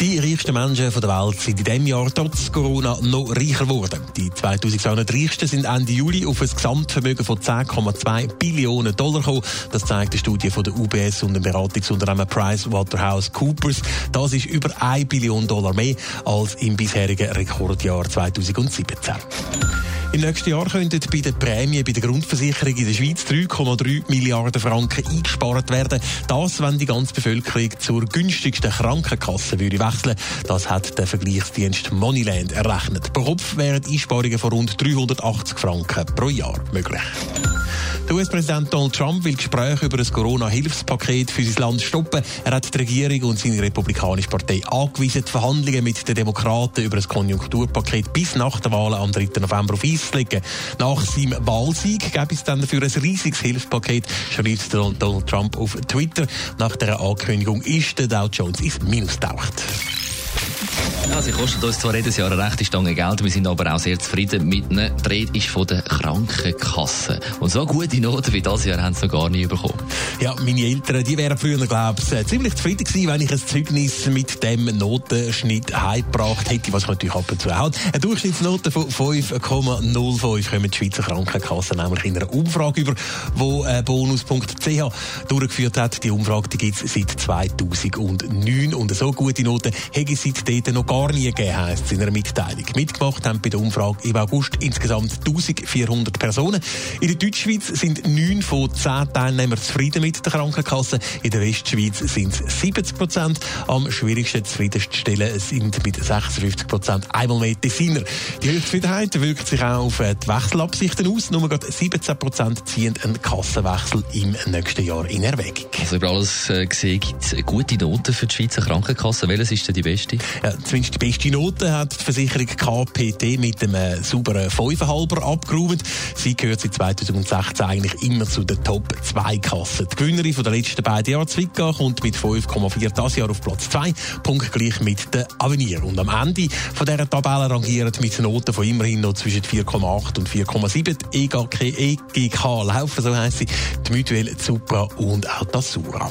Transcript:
Die reichsten Menschen der Welt sind in diesem Jahr trotz Corona noch reicher geworden. Die 2200 Reichsten sind Ende Juli auf ein Gesamtvermögen von 10,2 Billionen Dollar gekommen. Das zeigt eine Studie von der UBS und dem Beratungsunternehmen PricewaterhouseCoopers. Das ist über 1 Billion Dollar mehr als im bisherigen Rekordjahr 2017. Im nächsten Jahr könnten bei den Prämien bei der Grundversicherung in der Schweiz 3,3 Milliarden Franken eingespart werden. Das, wenn die ganze Bevölkerung zur günstigsten Krankenkasse würde wechseln. Das hat der Vergleichsdienst Moneyland errechnet. Pro Kopf wären Einsparungen von rund 380 Franken pro Jahr möglich. Der US-Präsident Donald Trump will Gespräche über ein Corona-Hilfspaket für sein Land stoppen. Er hat die Regierung und seine Republikanische Partei angewiesen, die Verhandlungen mit den Demokraten über ein Konjunkturpaket bis nach den Wahlen am 3. November auf Eis zu legen. Nach seinem Wahlsieg gäbe es dann dafür ein riesiges Hilfspaket, schreibt Donald Trump auf Twitter. Nach der Ankündigung ist der Dow Jones ins Minus taucht. Ja, sie kostet uns zwar jedes Jahr eine rechte Stange Geld, wir sind aber auch sehr zufrieden mit einer Dreh ist von der Krankenkasse. Und so gute Noten wie das Jahr haben sie noch gar nie bekommen. Ja, meine Eltern, die wären früher, glaube ich, ziemlich zufrieden gewesen, wenn ich ein Zeugnis mit dem Notenschnitt heimgebracht hätte, was ich natürlich ab und zu auch. Eine Durchschnittsnote von 5,05 kommen die Schweizer Krankenkassen nämlich in einer Umfrage über, wo äh, bonus.ch durchgeführt hat. Die Umfrage die gibt es seit 2009 und so gute Noten hätte es seitdem noch gar nie gegeben, heisst es in einer Mitteilung. Mitgemacht haben bei der Umfrage im August insgesamt 1400 Personen. In der Deutschschweiz sind neun von zehn Teilnehmern zufrieden mit der Krankenkasse. In der Westschweiz sind es 70 Prozent. Am schwierigsten zufriedenstellen sind mit 56 Prozent einmal mehr Designer. Die Höchstzufriedenheit wirkt sich auch auf die Wechselabsichten aus. Nur gerade 17 Prozent ziehen einen Kassenwechsel im nächsten Jahr in Erwägung. Also über alles äh, gesehen gibt es gute Noten für die Schweizer Krankenkasse. Welches ist denn die beste? Ja, zumindest die beste Note hat die Versicherung KPT mit einem sauberen 5,5er abgeräumt. Sie gehört seit 2016 eigentlich immer zu den Top 2 Kassen. Die Gewinnerin von den letzten beiden Jahren, Zwickau, kommt mit 5,4 das Jahr auf Platz 2, punktgleich mit der Avenir. Und am Ende von dieser Tabelle rangieren mit Noten von immerhin noch zwischen 4,8 und 4,7 die EGK, EGK laufen, so heisst sie, die Mutuelle, Supra und auch das Sura.